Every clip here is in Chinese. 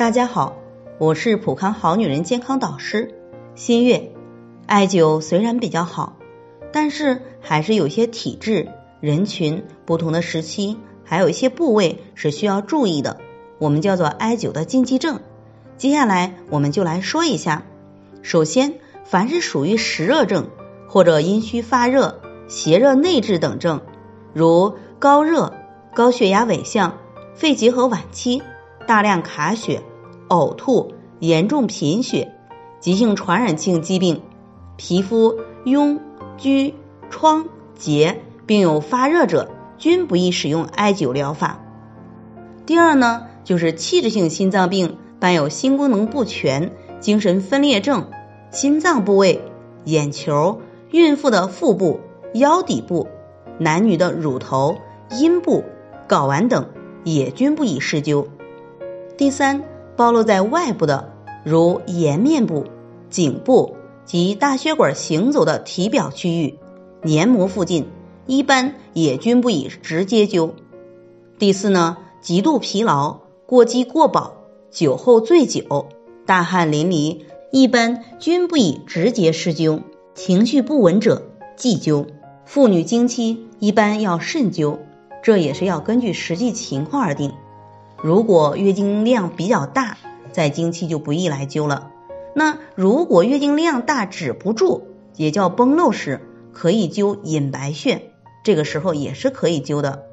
大家好，我是普康好女人健康导师新月。艾灸虽然比较好，但是还是有些体质、人群、不同的时期，还有一些部位是需要注意的。我们叫做艾灸的禁忌症。接下来我们就来说一下。首先，凡是属于湿热症或者阴虚发热、邪热内滞等症，如高热、高血压伪象、肺结核晚期、大量卡血。呕吐、严重贫血、急性传染性疾病、皮肤痈疽疮结，并有发热者，均不宜使用艾灸疗法。第二呢，就是器质性心脏病伴有心功能不全、精神分裂症，心脏部位、眼球、孕妇的腹部、腰底部、男女的乳头、阴部、睾丸等，也均不宜施灸。第三。暴露在外部的，如颜面部、颈部及大血管行走的体表区域、黏膜附近，一般也均不宜直接灸。第四呢，极度疲劳、过饥过饱、酒后醉酒、大汗淋漓，一般均不宜直接施灸。情绪不稳者忌灸。妇女经期一般要慎灸，这也是要根据实际情况而定。如果月经量比较大，在经期就不宜来灸了。那如果月经量大止不住，也叫崩漏时，可以灸隐白穴，这个时候也是可以灸的。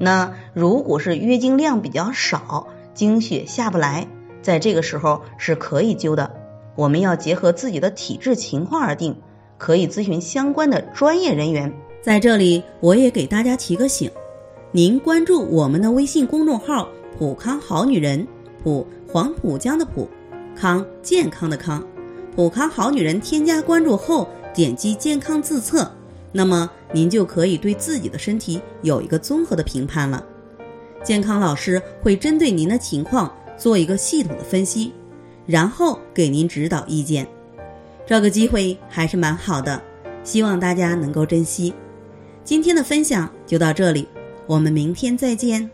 那如果是月经量比较少，经血下不来，在这个时候是可以灸的。我们要结合自己的体质情况而定，可以咨询相关的专业人员。在这里，我也给大家提个醒，您关注我们的微信公众号。普康好女人，普黄浦江的普，康健康的康，普康好女人添加关注后，点击健康自测，那么您就可以对自己的身体有一个综合的评判了。健康老师会针对您的情况做一个系统的分析，然后给您指导意见。这个机会还是蛮好的，希望大家能够珍惜。今天的分享就到这里，我们明天再见。